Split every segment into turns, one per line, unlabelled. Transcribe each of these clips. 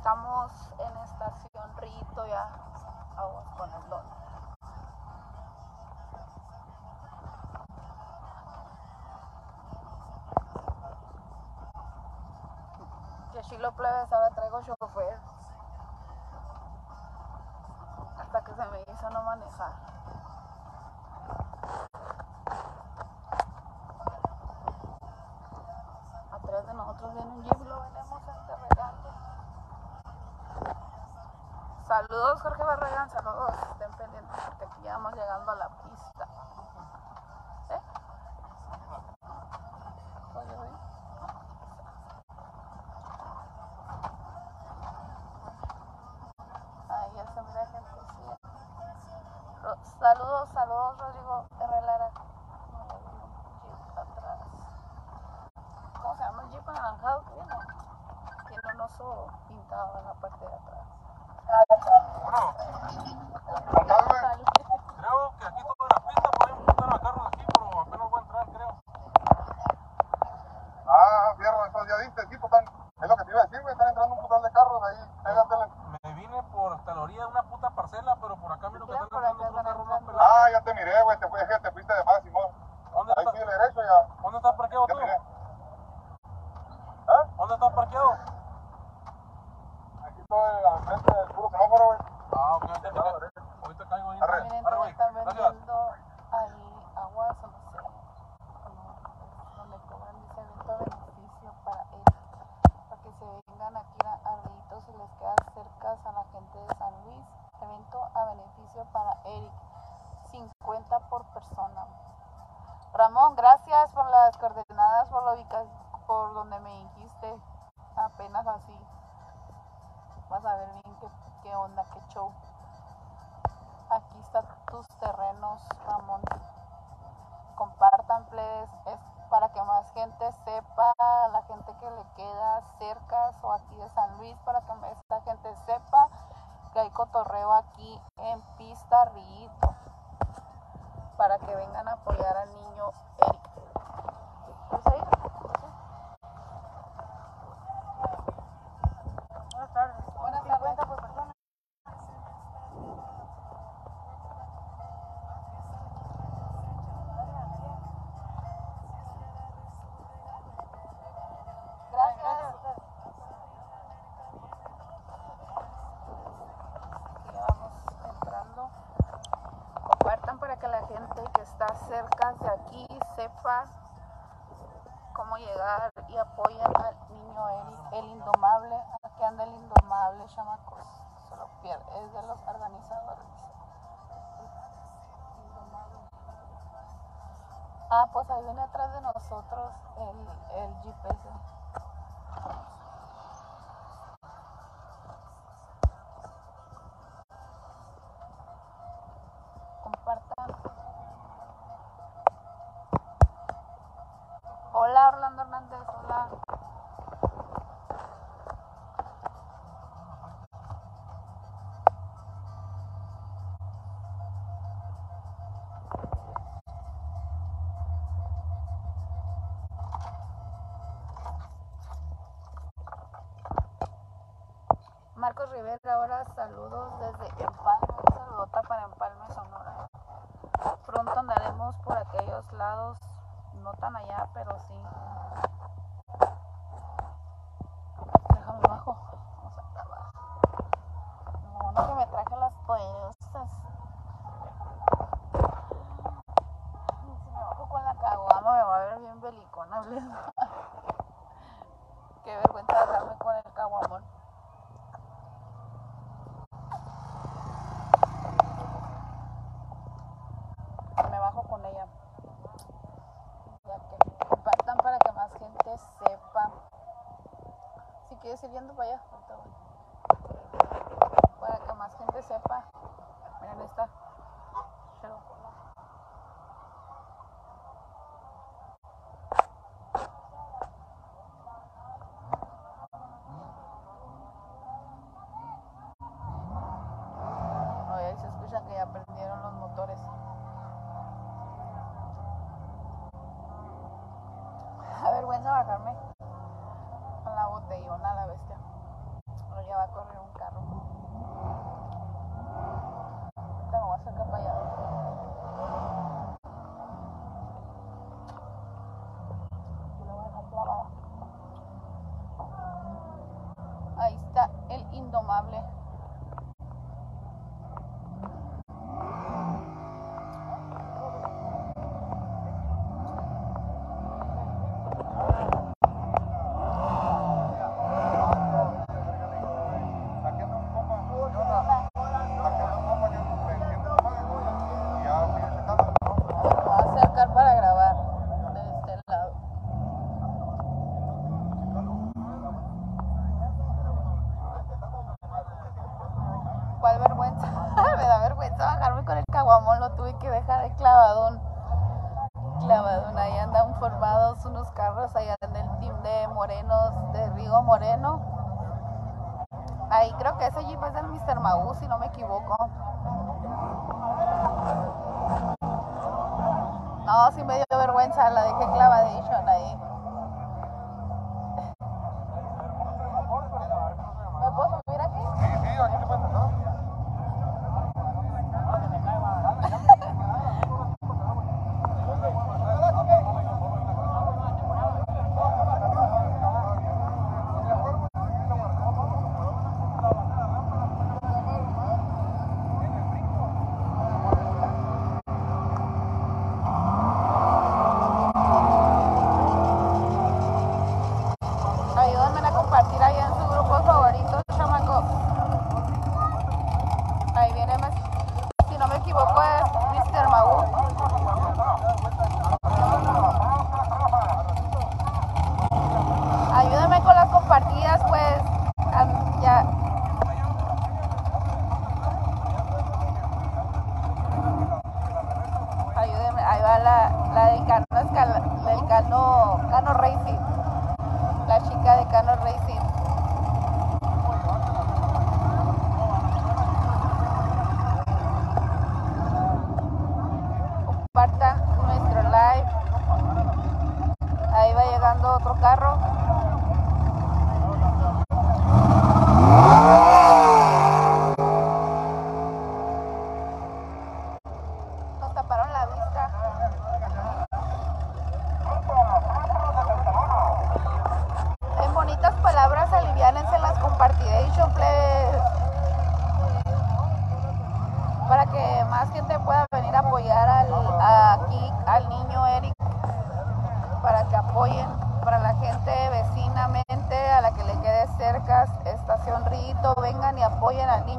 Estamos en estación Rito ya. Aguas con el don. Que si lo plebes, ahora traigo chofer. Hasta que se me hizo no manejar. Saludos Jorge Barragán, saludos, estén pendientes porque aquí ya vamos llegando a la cosa, viene atrás de nosotros el, el GPS. Marcos Rivera, ahora saludos desde Empalme, un saludota para Empalme, Sonora. Pronto andaremos por aquellos lados, no tan allá, pero sí. Déjame bajo. Vamos acá abajo. Bueno, que me traje las poderosas. Si me bajo con la caguama me va a ver bien belicona, autores. Ahí andan formados unos carros allá del team de Morenos, de Rigo Moreno. Ahí creo que ese jeep es del Mr. Mau, si no me equivoco. No, sí me dio vergüenza, la dejé clavadation ahí.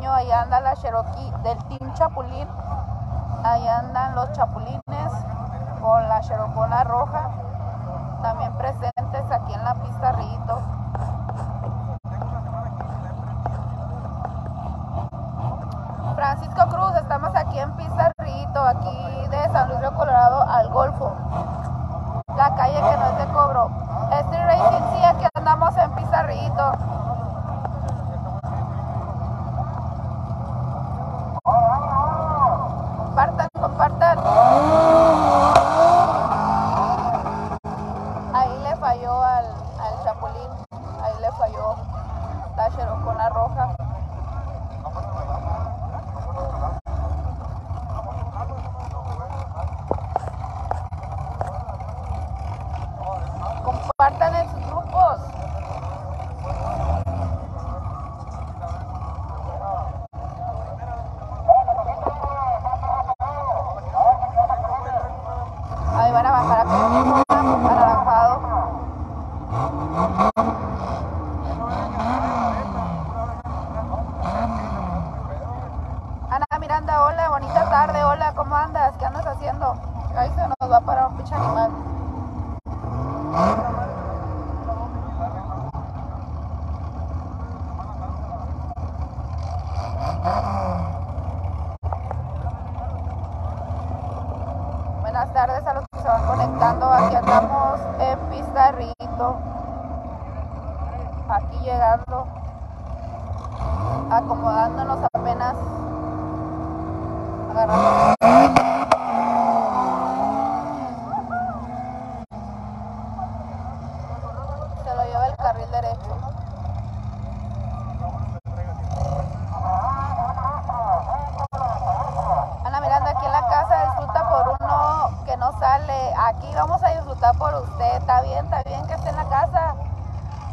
año, ahí anda la Cherokee del Team Chapulín, ahí andan los chapulines con la Cherocona roja, también presentes aquí en la pista Ritos. Francisco Cruz, estamos aquí en Pizarrito, aquí de San Luis Río Colorado al golf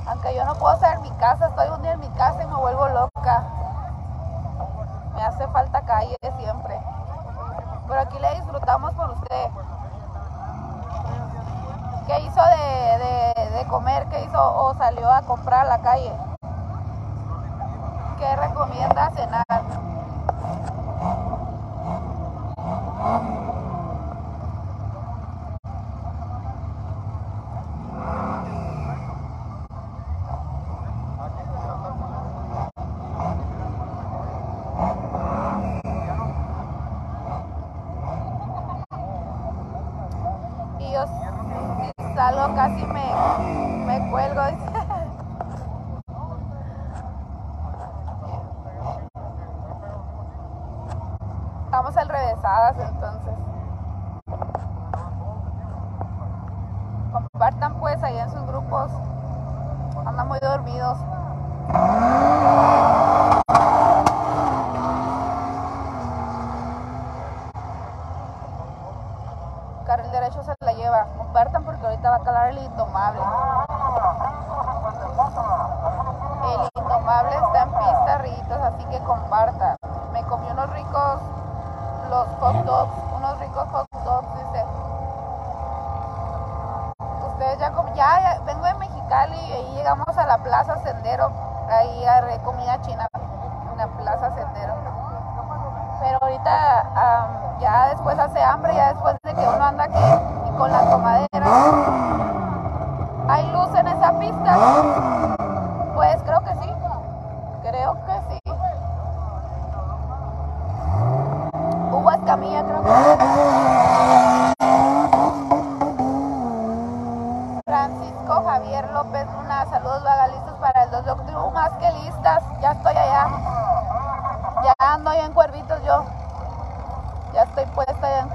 Aunque yo no puedo estar mi casa, estoy un día en mi casa y me vuelvo loca. Me hace falta calle siempre. Pero aquí le disfrutamos con usted. ¿Qué hizo de, de, de comer? ¿Qué hizo o salió a comprar a la calle? ¿Qué recomienda cenar?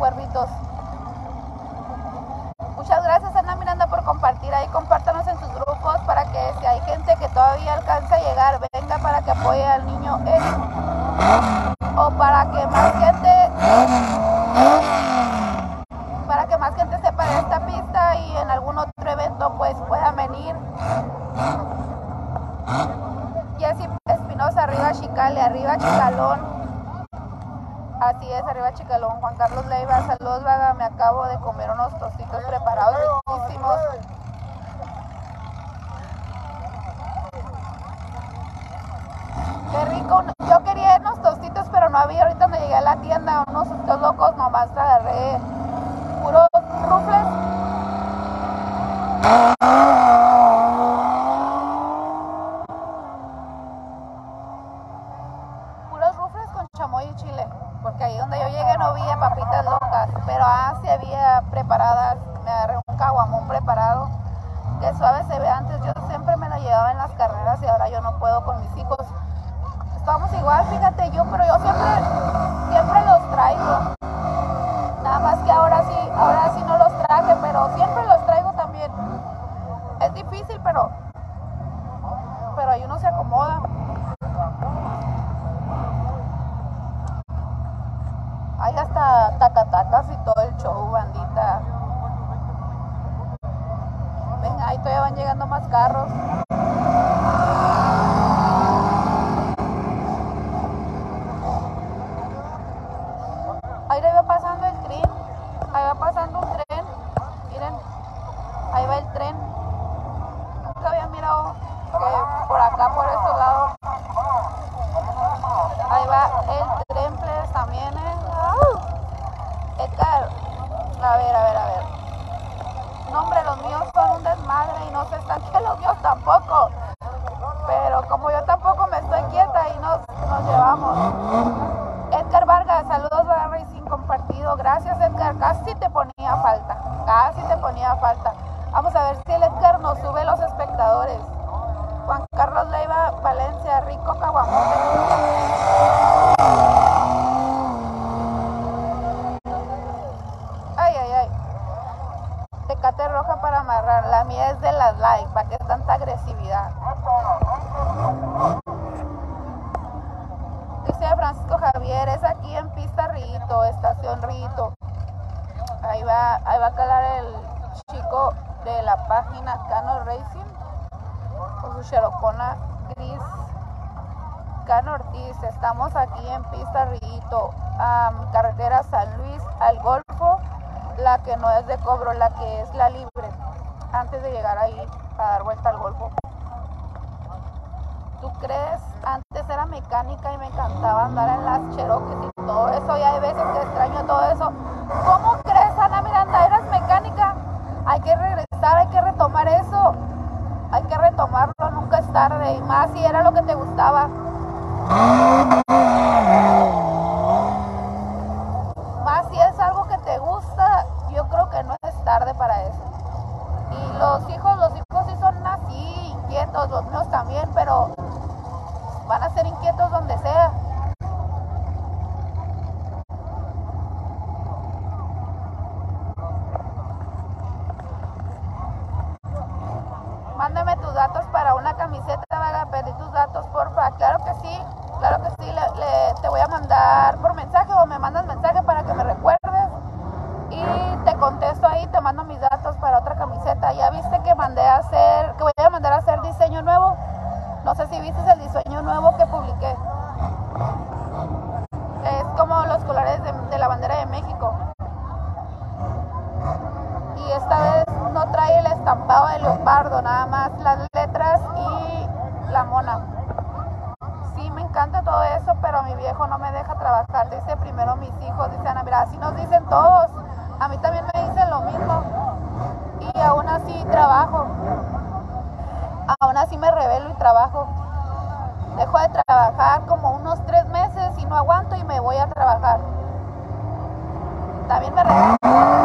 cuernitos. trae el estampado de Leopardo, nada más las letras y la mona. Sí, me encanta todo eso, pero mi viejo no me deja trabajar. Dice primero mis hijos, dice Ana, mira, así nos dicen todos. A mí también me dicen lo mismo. Y aún así trabajo. Aún así me revelo y trabajo. Dejo de trabajar como unos tres meses y no aguanto y me voy a trabajar. También me revelo.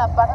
la parte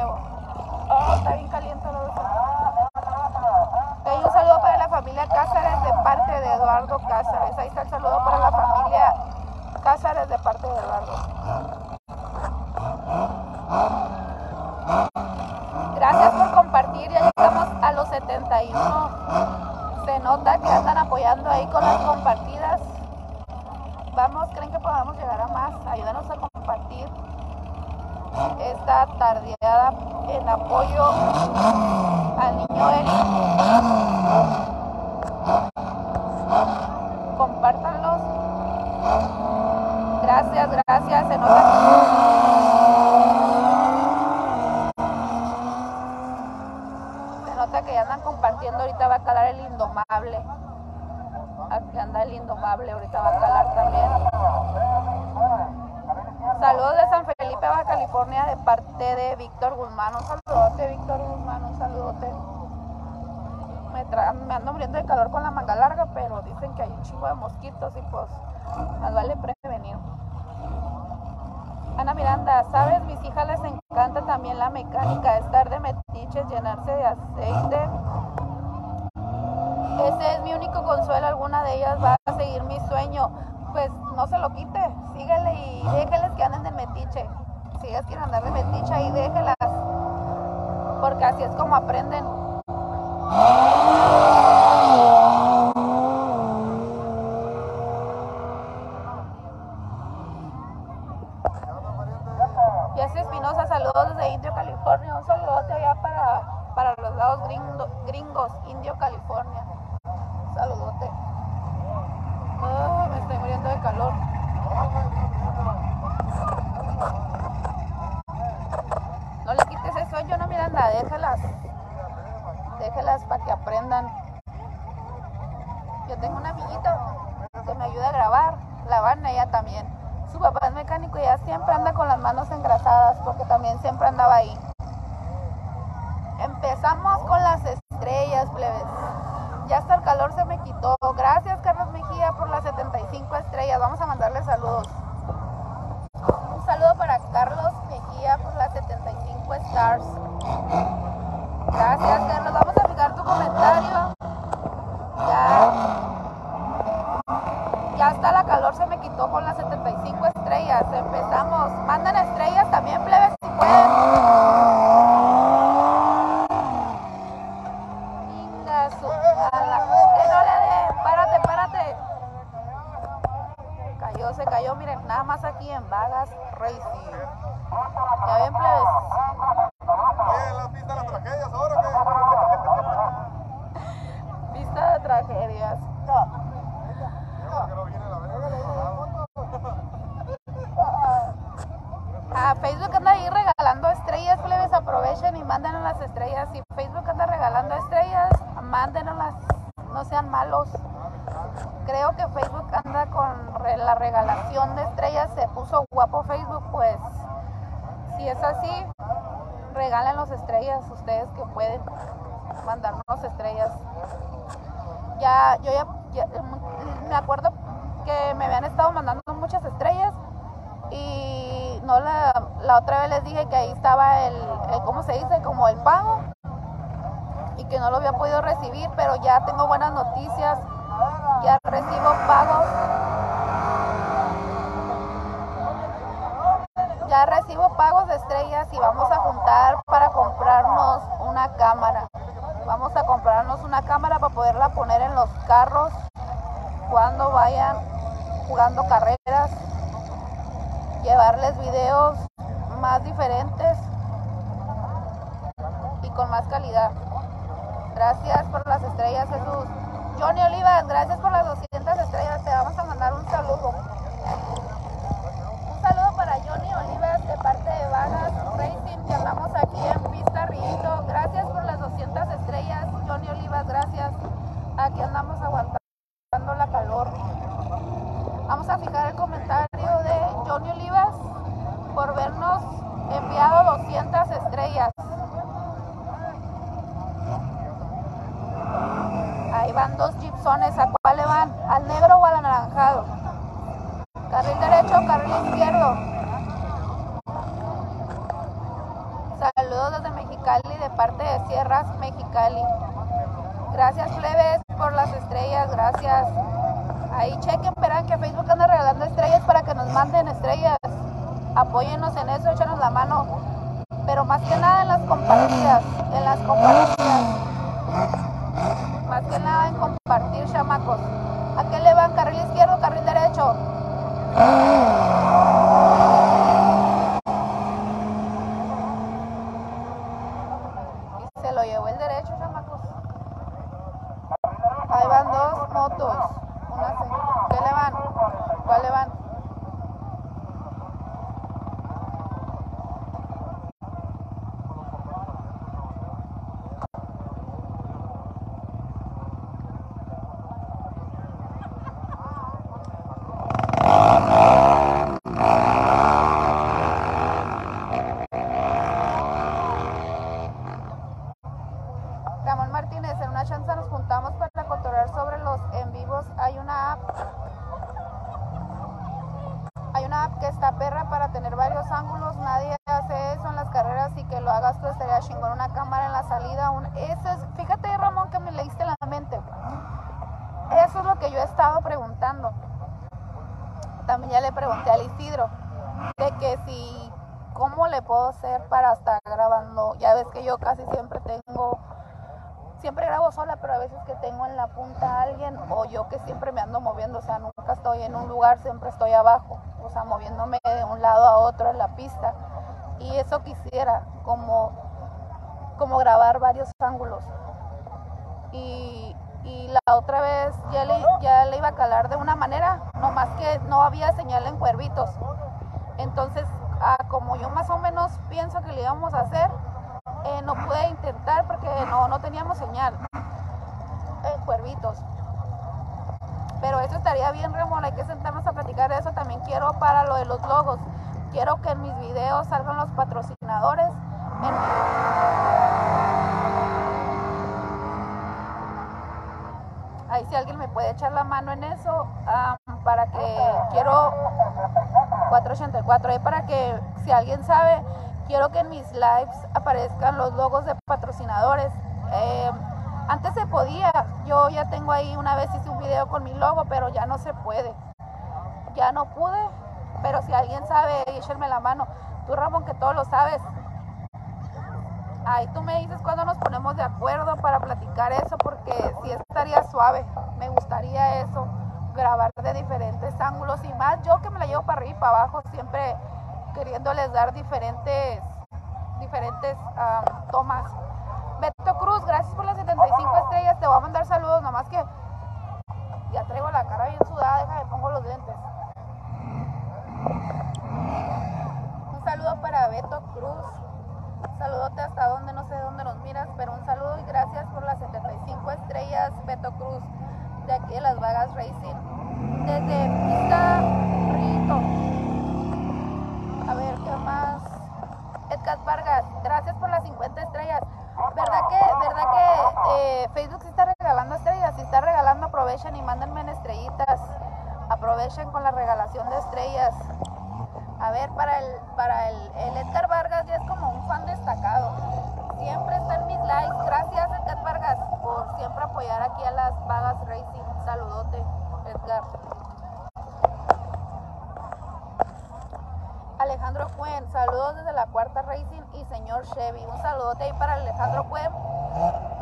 nuevo. Oh, está bien caliente la dulce. un saludo para la familia Cázares de parte de Eduardo Cázares. Ahí está el saludo para la familia Cázares de parte de Eduardo. ella también. Su papá es mecánico y ella siempre anda con las manos engrasadas porque también siempre andaba ahí. Empezamos con las estrellas, plebes. Ya hasta el calor se me quitó. Gracias, Carlos Mejía, por las 75 estrellas. Vamos a mandarle saludos. Un saludo para Carlos Mejía por las 75 stars. Gracias, Carlos. Gracias por las estrellas, Jesús. Johnny Olivas, gracias por las 200 ¿cómo le puedo hacer para estar grabando? Ya ves que yo casi siempre tengo siempre grabo sola, pero a veces que tengo en la punta a alguien o yo que siempre me ando moviendo, o sea, nunca estoy en un lugar, siempre estoy abajo, o sea, moviéndome de un lado a otro en la pista. Y eso quisiera, como, como grabar varios ángulos. Y, y la otra vez ya le, ya le iba a calar de una manera, nomás que no había señal en cuervitos. Entonces, como yo más o menos pienso que le íbamos a hacer, eh, no pude intentar porque no, no teníamos señal en cuervitos. Pero eso estaría bien, Ramón, hay que sentarnos a platicar de eso. También quiero para lo de los logos. Quiero que en mis videos salgan los patrocinadores. En- Ahí si alguien me puede echar la mano en eso, para que quiero 484, ahí para que si alguien sabe, quiero que en mis lives aparezcan los logos de patrocinadores. Eh, antes se podía, yo ya tengo ahí, una vez hice un video con mi logo, pero ya no se puede. Ya no pude, pero si alguien sabe, échenme la mano. Tú, Ramón, que todo lo sabes. Ahí tú me dices cuando nos ponemos de acuerdo para platicar eso, porque sí estaría suave. Me gustaría eso, grabar de diferentes ángulos y más. Yo que me la llevo para arriba y para abajo, siempre queriéndoles dar diferentes, diferentes ah, tomas. Beto Cruz, gracias por las 75 estrellas. Te voy a mandar saludos, nomás que ya traigo la cara bien sudada. Déjame, pongo los lentes. Un saludo para Beto Cruz. Saludote hasta donde no sé dónde nos miras, pero un saludo y gracias por las 75 estrellas, Beto Cruz, de aquí de Las Vagas Racing. Desde Pista Rito. A ver, ¿qué más? Edgar Vargas, gracias por las 50 estrellas. ¿Verdad que, verdad que eh, Facebook sí está regalando estrellas? Si está regalando, aprovechen y mándenme en estrellitas. Aprovechen con la regalación de estrellas. A ver, para el, para el, el Edgar Vargas ya es como un fan destacado. Siempre está en mis likes. Gracias, Edgar Vargas, por siempre apoyar aquí a las Vagas Racing. Un saludote, Edgar. Alejandro Cuen, saludos desde la cuarta Racing y señor Chevy. Un saludote ahí para Alejandro Cuen,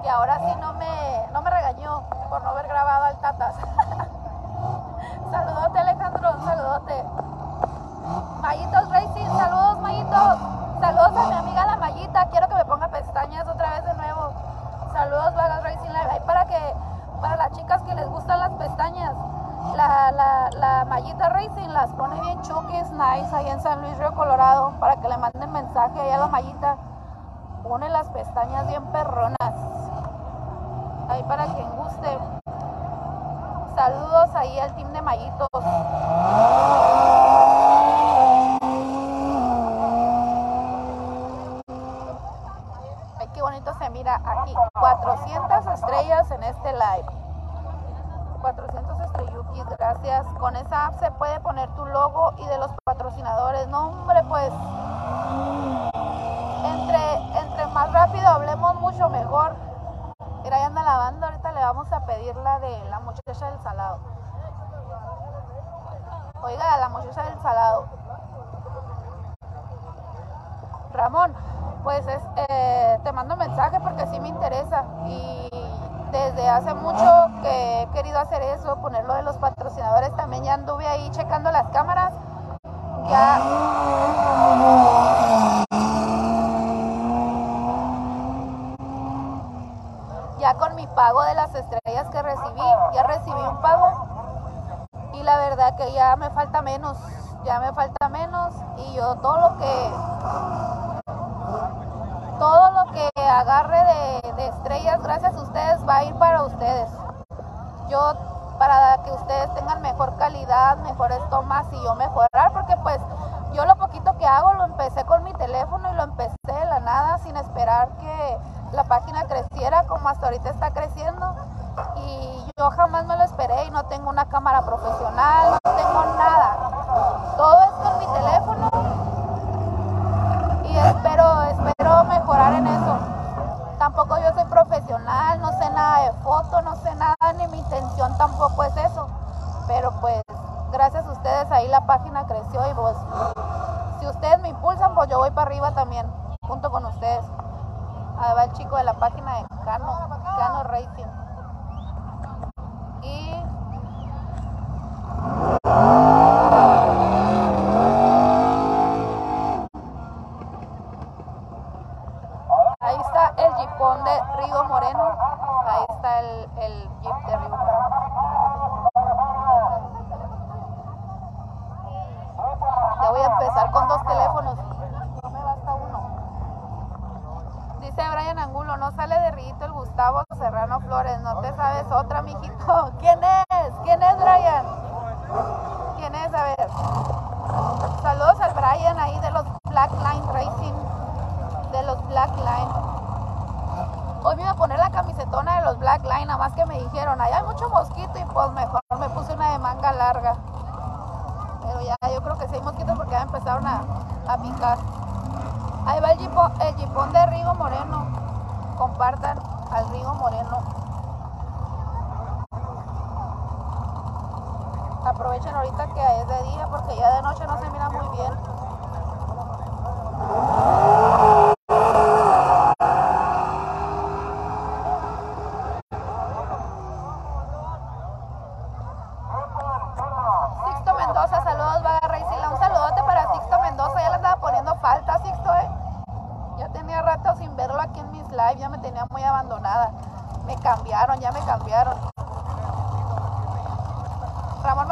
que ahora sí no me, no me regañó por no haber grabado al Tatas. saludote Alejandro, saludote. Mayitos Racing, saludos Mayitos. Saludos a mi amiga la Mayita, quiero que me pongan Saludos Vagas Racing Live. Ahí para que, para las chicas que les gustan las pestañas, la, la, la mallita Racing las pone bien chuques, nice, ahí en San Luis Río Colorado, para que le manden mensaje ahí a la mallita. Pone las pestañas bien perronas. Ahí para quien guste. Saludos ahí al team de mallitos. agarre de, estrellas gracias a ustedes va a ir para ustedes. Yo para que ustedes tengan mejor calidad, mejores tomas y yo mejorar, porque pues yo lo poquito que hago lo empecé con mi teléfono y lo empecé de la nada sin esperar que la página creciera como hasta ahorita está creciendo y yo jamás me lo esperé y no tengo una cámara profesional, chico de la ya me tenía muy abandonada. Me cambiaron, ya me cambiaron. Ramón,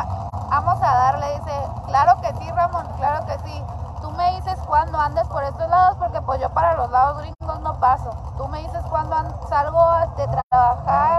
vamos a darle, dice, claro que sí, Ramón, claro que sí. Tú me dices cuándo andes por estos lados, porque pues yo para los lados gringos no paso. Tú me dices cuándo salgo de trabajar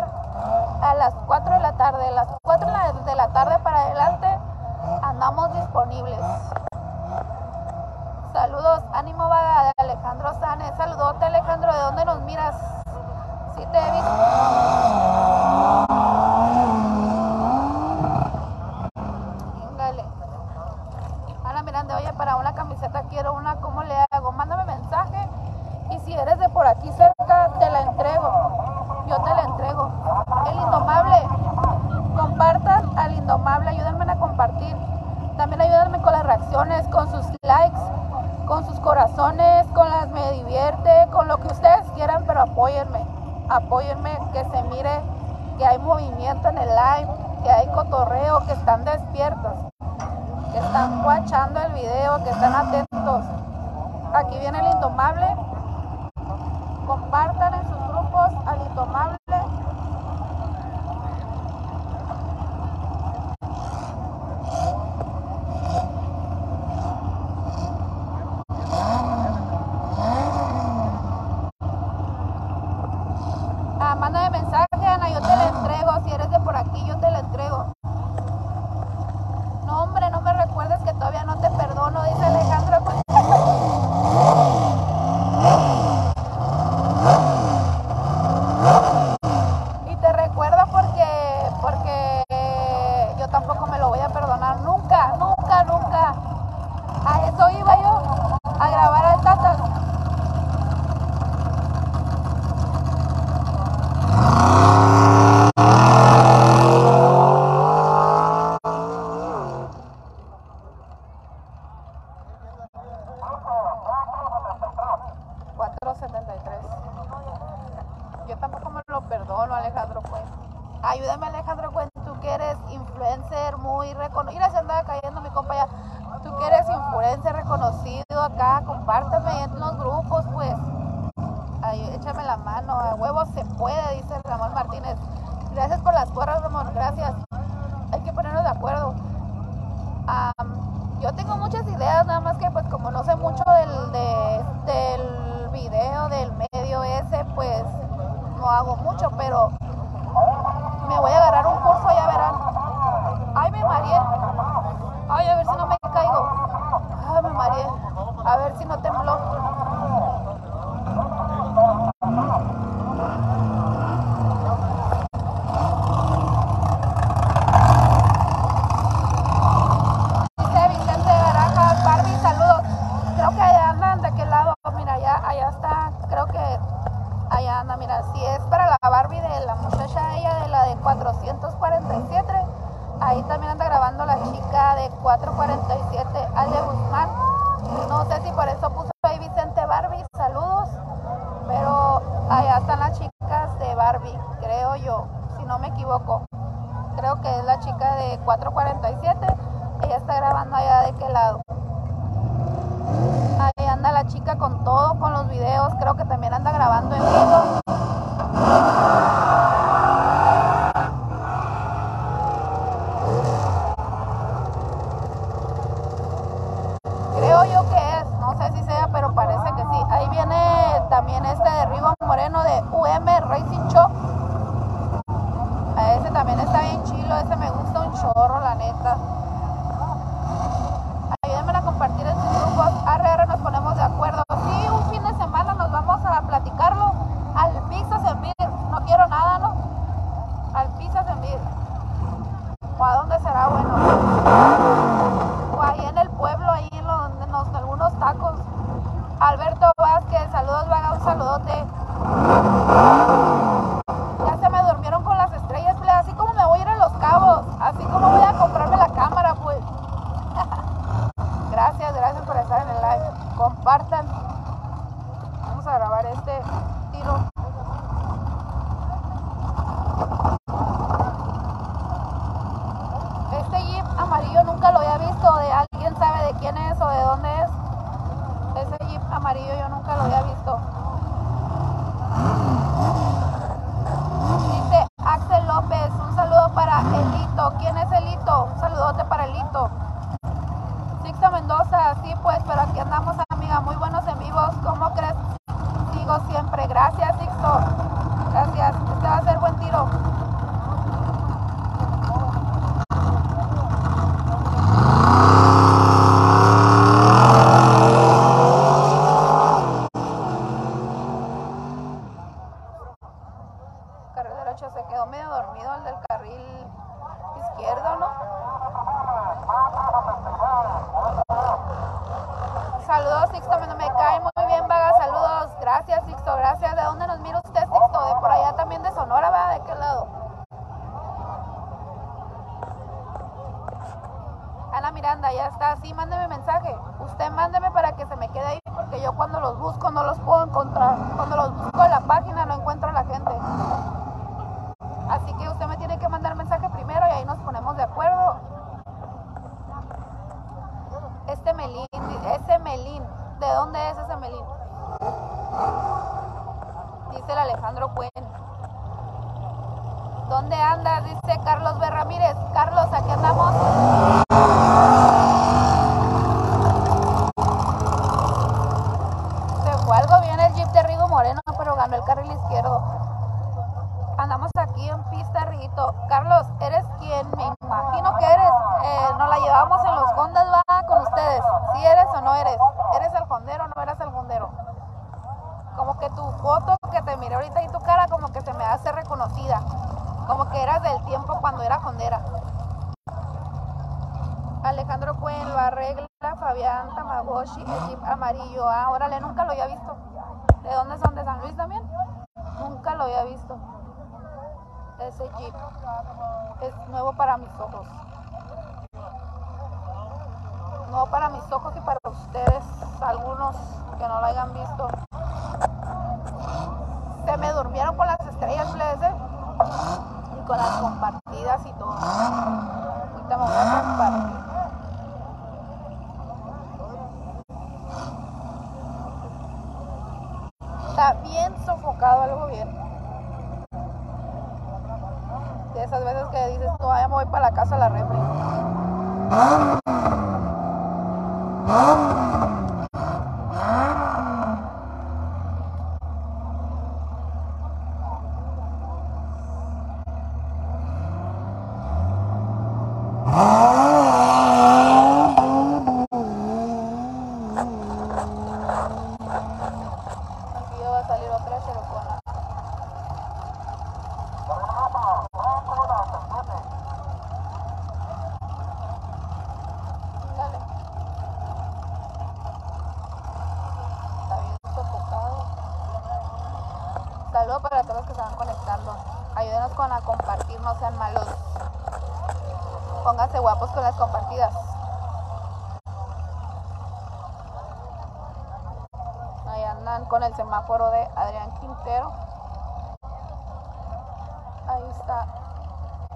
está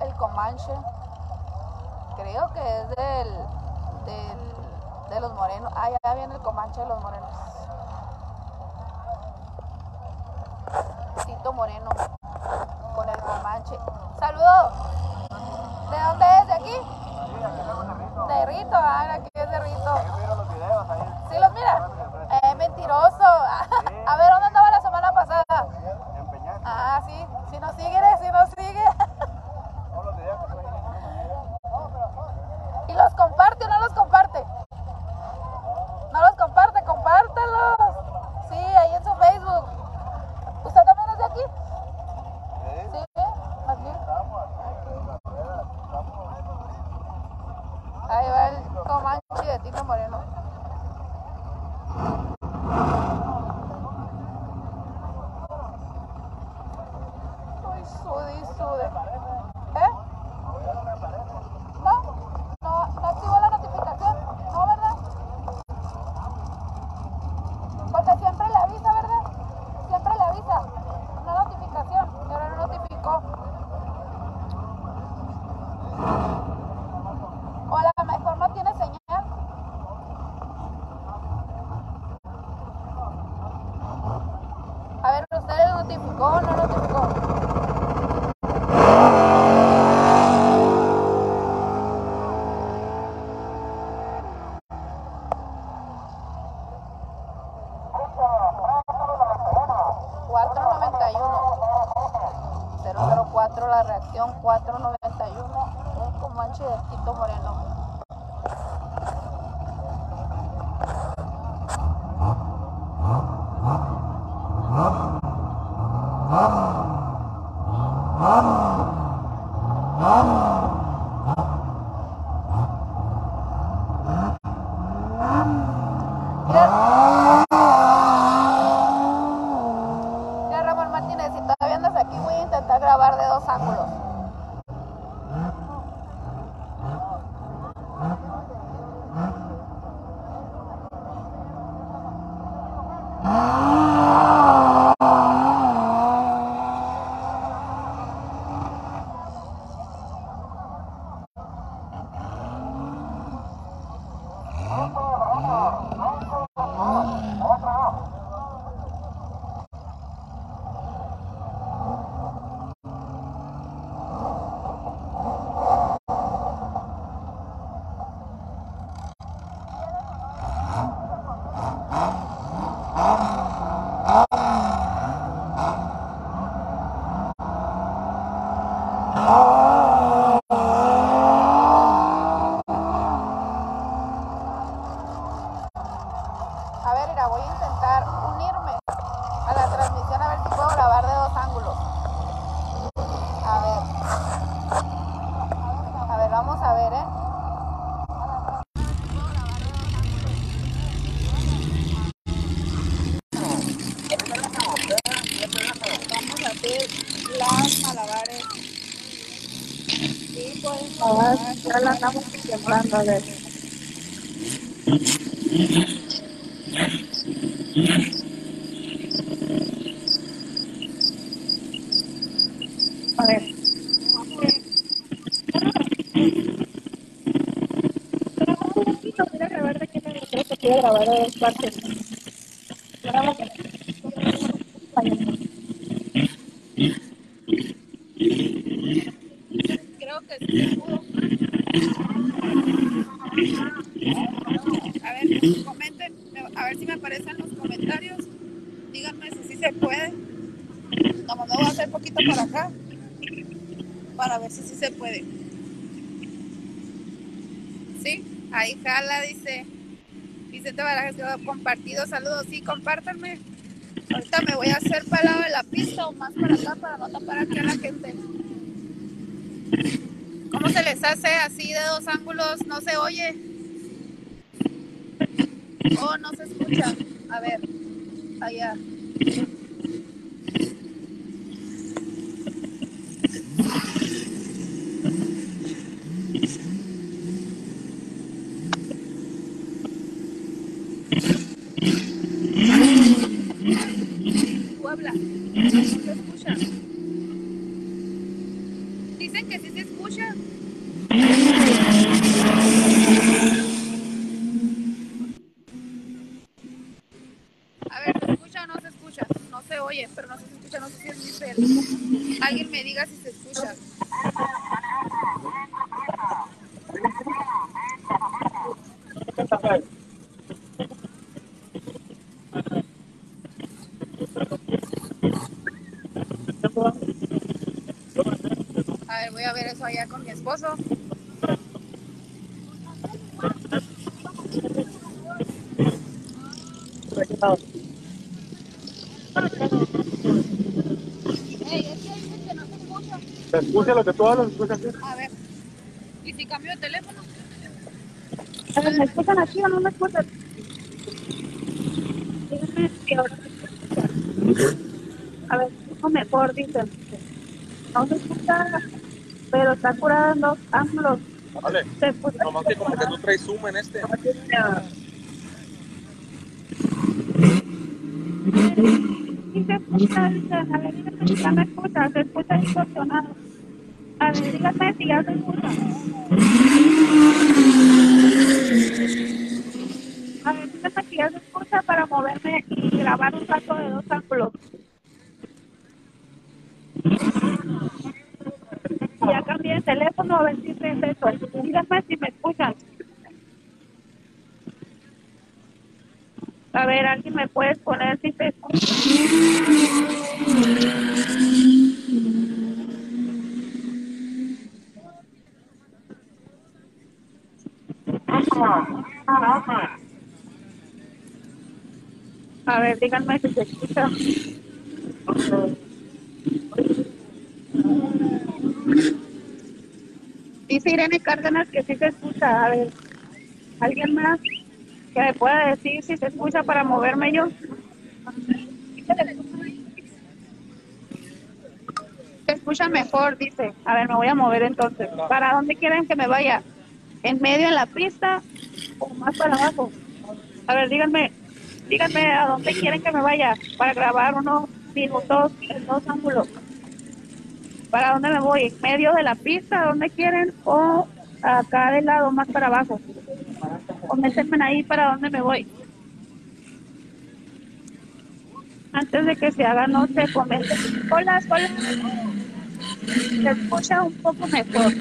el Comanche. Creo que es del, de los morenos. Ah, ya viene el Comanche de los morenos. Tito Moreno con el Comanche. ¡Saludos! ¿De dónde es? ¿De aquí? De Rito. Ah, Ah! A ver. A ver. Quiero grabar de dos partes. Grabo que- Creo que sí se pudo. A ver, comenten, a ver si me aparecen los comentarios. Díganme si sí se puede. Nomás me voy a hacer poquito para acá para ver si sí se puede. Sí, ahí jala, dice Vicente Barajas ha compartido. Saludos, sí, compártanme. Ahorita me voy a hacer para el la pista o más para acá para no tapar aquí a la gente. ¿Cómo se les hace así de dos ángulos? ¿No se oye? ¿O no se escucha? A ver, allá. Tú habla. No se escucha. Dicen que sí se escucha. A ver, ¿se escucha o no se escucha? No se oye, pero no se escucha, no sé si es mi cel. Alguien me diga si se escucha. A ver, voy a ver eso allá con mi esposo. Ey, es que dicen que no se escucha.
¿Se escucha lo que tú hablas? ¿Se escucha aquí?
A ver. ¿Y si cambio de teléfono?
A ver, ¿me escuchan aquí o no me escuchan? Díganme si ahora me escuchan. A ver, escucho mejor, dicen. No se escucha, pero está curada en dos ángulos.
Vale.
Se escucha.
Nomás que como que tú traes zoom en este.
Sí se escucha, dicen. A ver, me escucha. Se escucha distorsionado. A ver, díganme si ya se escucha. A ver, si ya se escucha para moverme y grabar un rato de dos ángulos. Ya cambié de teléfono a ver si. Díganme si me escuchan. A ver, alguien me puede poner si se escucha. A ver, díganme si se escucha. Dice Irene Cárdenas que sí se escucha. A ver, ¿alguien más que me pueda decir si se escucha para moverme yo? Se escucha mejor, dice. A ver, me voy a mover entonces. ¿Para dónde quieren que me vaya? ¿En medio en la pista o más para abajo? A ver, díganme, díganme a dónde quieren que me vaya para grabar unos minutos en dos ángulos. ¿Para dónde me voy? ¿En medio de la pista? ¿Dónde quieren? ¿O acá del lado más para abajo? Coméntenme ahí para dónde me voy. Antes de que se haga noche, comenten. Hola, hola. Se escucha un poco mejor.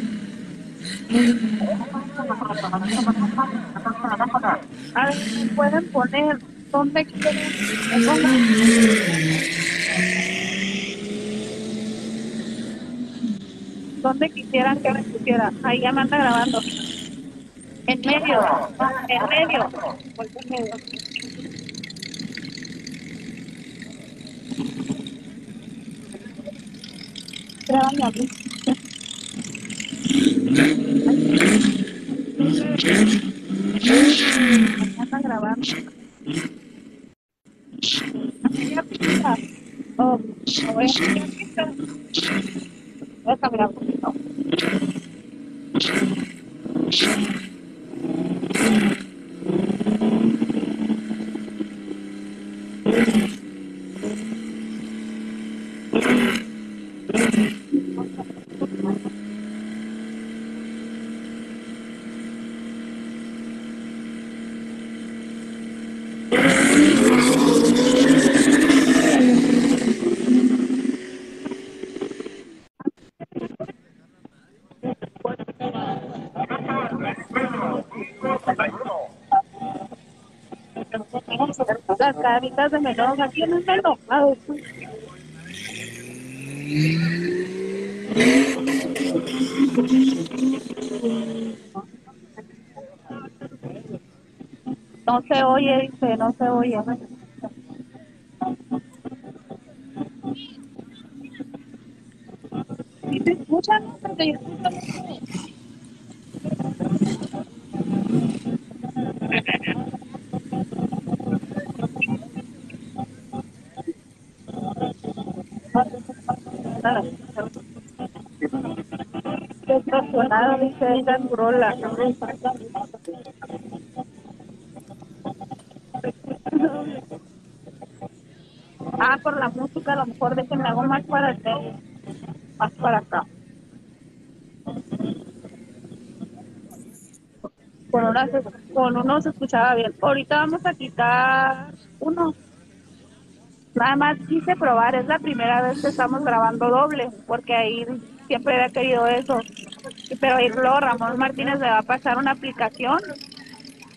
A ver, ¿me pueden poner ¿Dónde quieren? ¿Dónde quisieran que me pusiera? Ahí ya me anda grabando. En medio, en medio. En medio. Grábame a anda grabando. Oh, no. Las caritas de melón, aquí no está enojado. No se oye, dice, no se oye escucho mucho. Curola. Ah, por la música, a lo mejor déjenme hago más para medio, más para acá. Con, una, con uno se escuchaba bien. Ahorita vamos a quitar uno. Nada más quise probar, es la primera vez que estamos grabando doble, porque ahí siempre había querido eso. Pero ahí luego Ramón Martínez le va a pasar una aplicación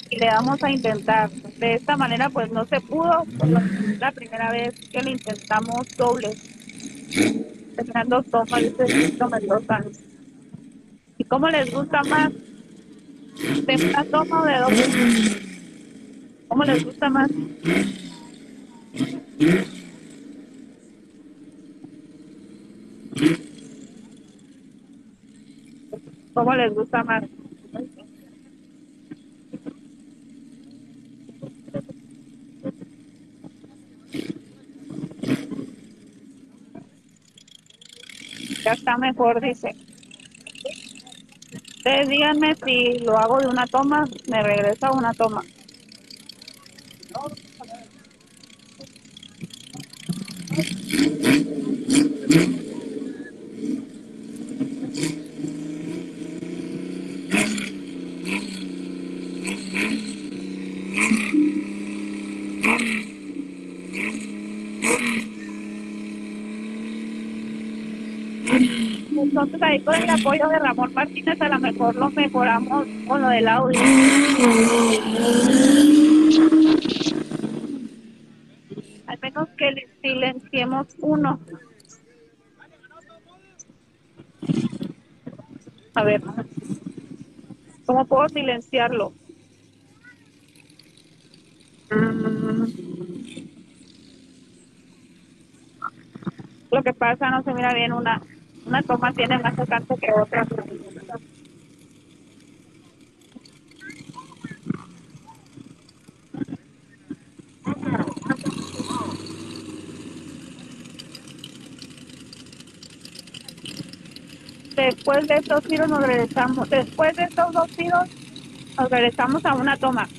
y le vamos a intentar. De esta manera pues no se pudo, pero es la primera vez que lo intentamos doble. Tenían dos tomas, dice Cristo Mendoza. ¿Y cómo les gusta más? ¿De una toma o de doble? ¿Cómo les gusta más? ¿Cómo les gusta más? Ya está mejor, dice. Ustedes díganme si lo hago de una toma, me regresa una toma. Ahí con el apoyo de Ramón Martínez a lo mejor lo mejoramos con lo del audio. Al menos que le silenciemos uno. A ver, ¿cómo puedo silenciarlo? Lo que pasa no se mira bien una una toma tiene más alcance que otra. Después de estos tiros nos regresamos, después de estos dos tiros nos regresamos a una toma.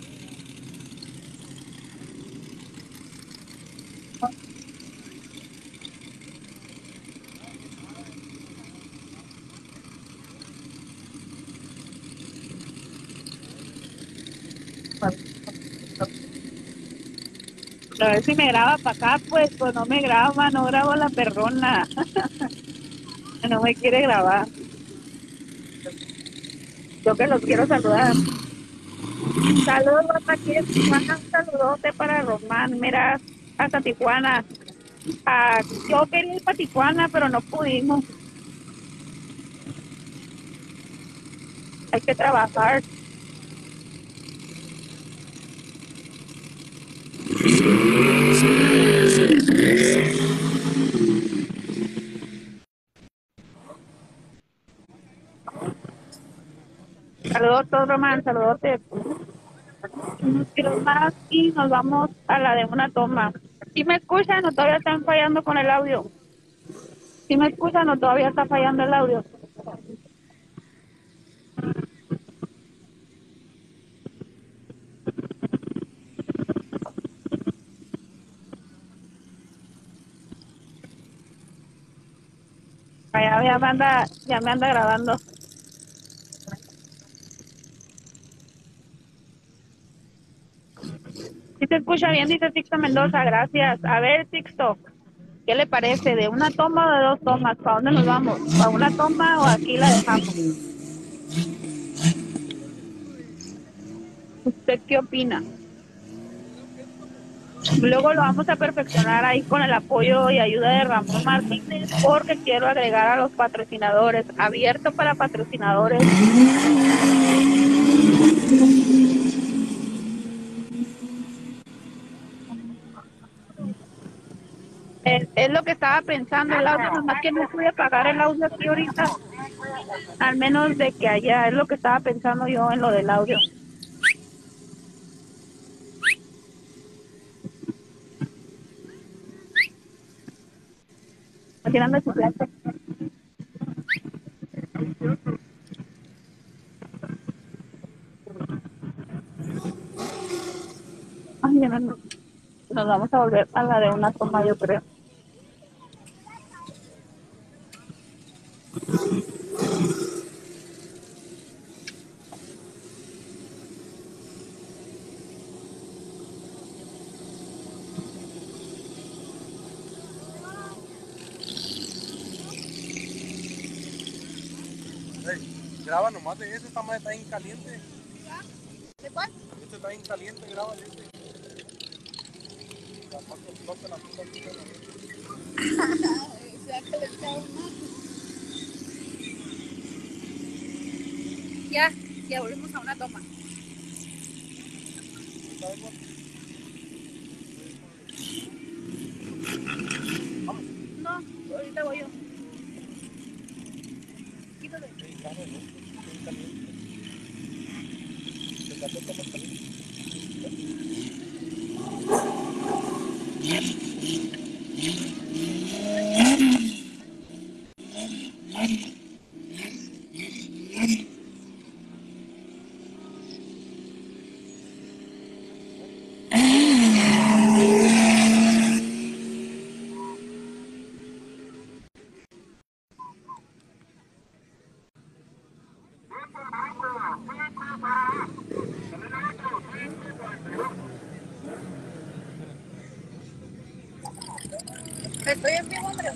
A ver si me graba para acá, pues, pues no me graba, no grabo la perrona. no me quiere grabar. Yo que los quiero saludar. Saludos aquí en Tijuana, un saludote para Román, mira, hasta Tijuana. Ah, yo quería ir para Tijuana, pero no pudimos. Hay que trabajar. Todo Román, saludos. Unos kilos más y nos vamos a la de una toma. ¿Sí me escuchan o todavía están fallando con el audio? ¿Sí me escuchan o todavía está fallando el audio? Ya me anda, ya me anda grabando. Si se escucha bien, dice Sixto Mendoza, gracias. A ver, Sixto, ¿qué le parece? ¿De una toma o de dos tomas? ¿Para dónde nos vamos? ¿Para una toma o aquí la dejamos? ¿Usted qué opina? Luego lo vamos a perfeccionar ahí con el apoyo y ayuda de Ramón Martínez porque quiero agregar a los patrocinadores, abierto para patrocinadores. Es, lo que estaba pensando el audio, nomás que no pude pagar el audio aquí ahorita. Al menos de que allá, es lo que estaba pensando yo en lo del audio. Tirando su plato. Ay, no, no. Nos vamos a volver a la de una toma, yo creo.
Graba nomás de ese, esta madre está bien caliente.
¿De cuál?
Este está bien caliente, graba de este. La paso, toca la puta aquí,
Ya, volvemos a una toma. No, ahorita voy yo. Quítate. Estoy en vivo, hombre.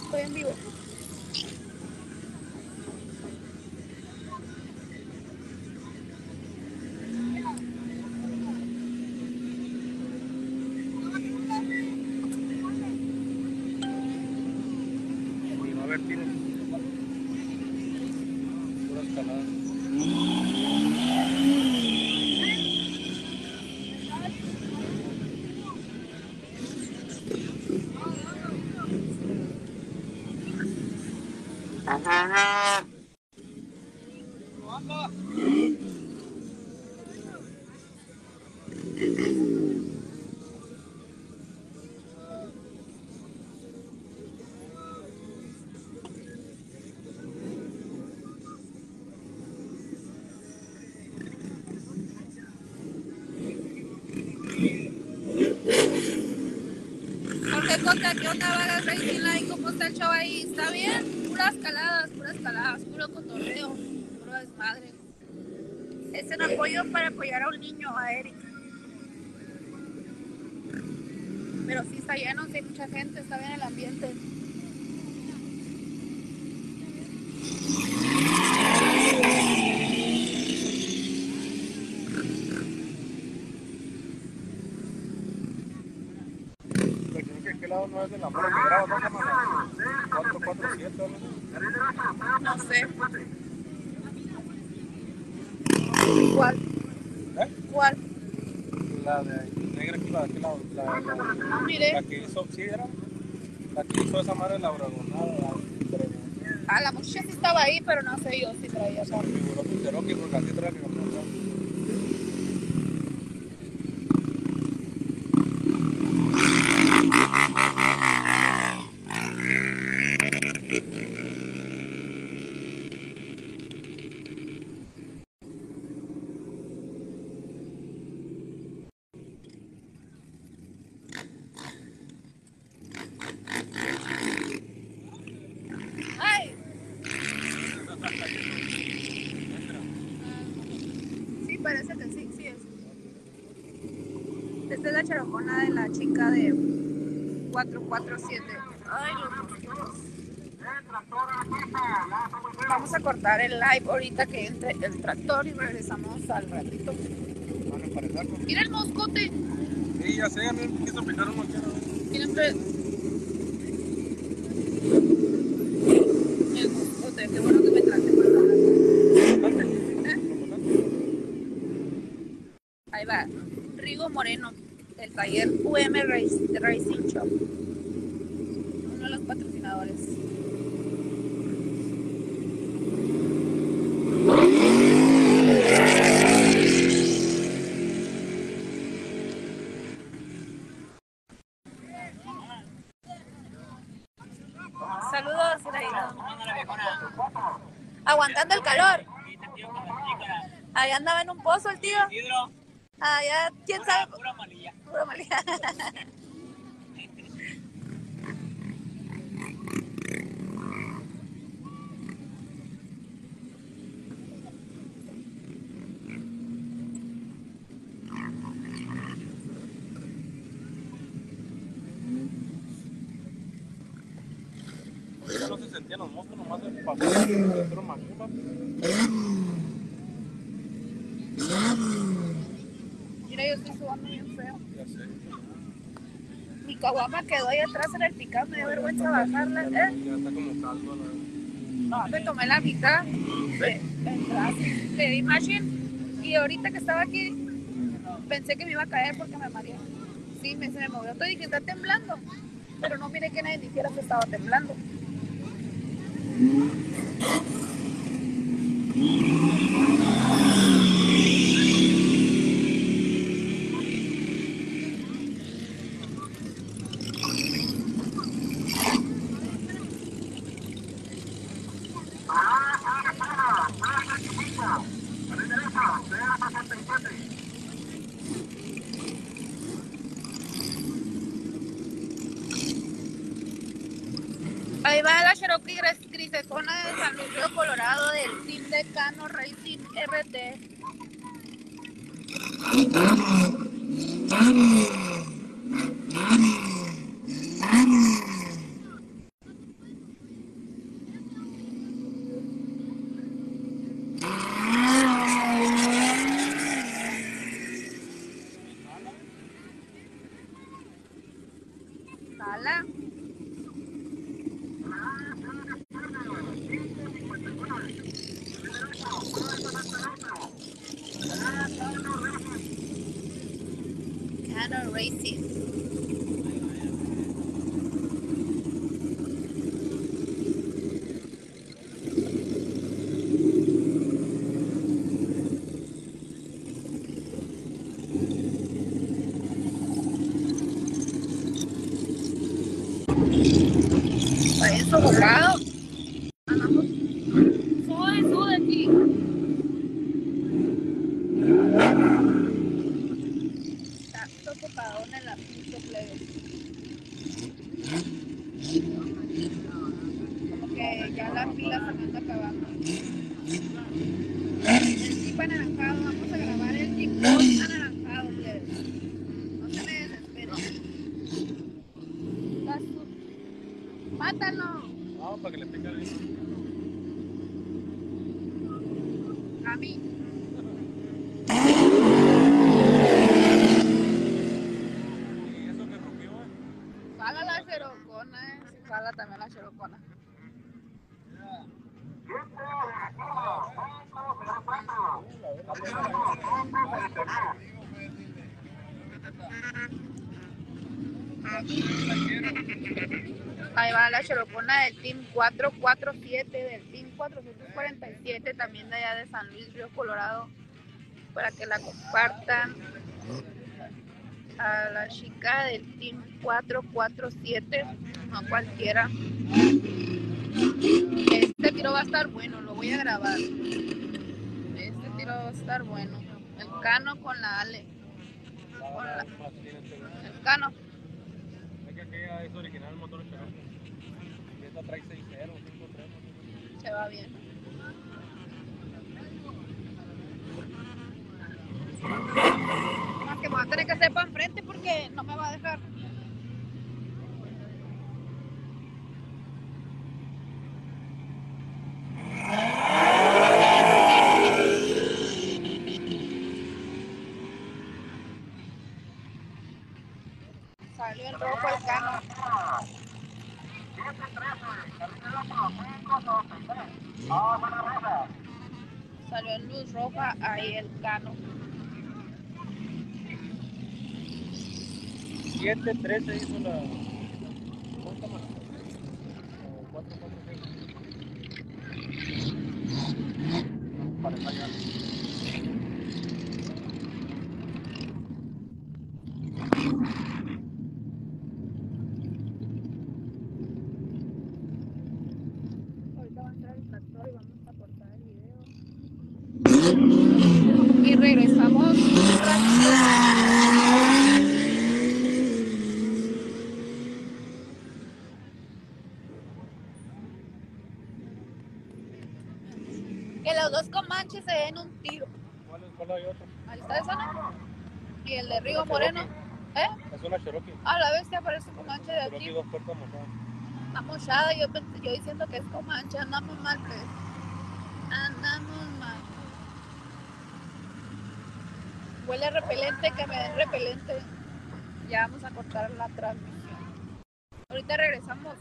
Estoy en vivo.
Oye, va a haber tiros. Puras caladas.
Jorge Coca, ¿qué onda, Racing Line? ¿Cómo está el? Es en apoyo para apoyar a un niño, a Eric. Pero sí está lleno, sí hay mucha gente, está bien el ambiente.
lado no es de la mora que graba, ¿no? Como la 447, ¿no?
No sé. ¿Cuál?
¿Eh?
¿Cuál?
La de negra aquí, la de aquel lado. La, la,
Mire.
la que hizo, sí, era. La que hizo esa madre la bragonada.
Ah, la muchacha sí estaba ahí, pero no sé yo si traía
Se
carro.
me figuró tu Cherokee porque así trae que comprar.
¡Ay! Sí, parece que sí, sí es. Esta es la charocona de la chica de 447. Ay, los mosquitos. Vamos a cortar el live ahorita que entre el tractor y regresamos al ratito.
Van a emparejarlo.
Mira el moscote.
Sí, ya sé, a mí me quiso picar.
El moscote, qué bueno que me traje ¿Eh? Ahí va. Rigo Moreno, del taller UM Racing Shop. Uno de los patrocinadores. Saludos, Iraína. Aguantando el calor. Ahí andaba en un pozo el tío. Allá, quién sabe. Pura malilla. Pura malilla.
Ya no se sentían los moscos, nomás el papel. Pero machuca.
Mira, yo estoy sudando bien feo.
Ya sé.
Caguama quedó ahí atrás en el picado, me dio vergüenza bajarla. ¿eh?
Ya está como caldo, ¿no?
No, me tomé la mitad de, de, de Imagine y ahorita que estaba aquí pensé que me iba a caer porque me mareé. Sí, me, se me movió todo y dije, está temblando. Pero no miré que nadie dijera que estaba temblando. Del Team 447, del Team 447, también de allá de San Luis Río Colorado, para que la compartan. A la chica del Team 447, no cualquiera. Este tiro va a estar bueno, lo voy a grabar. Este tiro va a estar bueno. El cano con la Ale. Con la- el cano.
Es que es original el motor Cherokee. Y esta trae 6.0, 5.3.
Se va bien. Más que me voy a tener que hacer para enfrente porque no me va a dejar. Salió en rojo el cano. Salió en luz roja ahí el cano.
7.13 hizo la... ¿Cuánto más? O 4, 4, 6. Para fallar.
Ahorita va a entrar el tractor y vamos a cortar el video. Y regresamos. un ratito. Que los dos comanches se den un tiro.
¿Cuál es? ¿Cuál hay otro?
Ahí está esa, ¿no? Y el de Río Moreno. ¿Eh?
Es una Cherokee.
A la bestia parece comanche de aquí.
Cherokee dos puertas mojadas.
Está mochada, yo, diciendo que es comanche, andamos mal, pues. Andamos mal. Huele repelente, que me den repelente. Ya vamos a cortar la transmisión. Ahorita regresamos.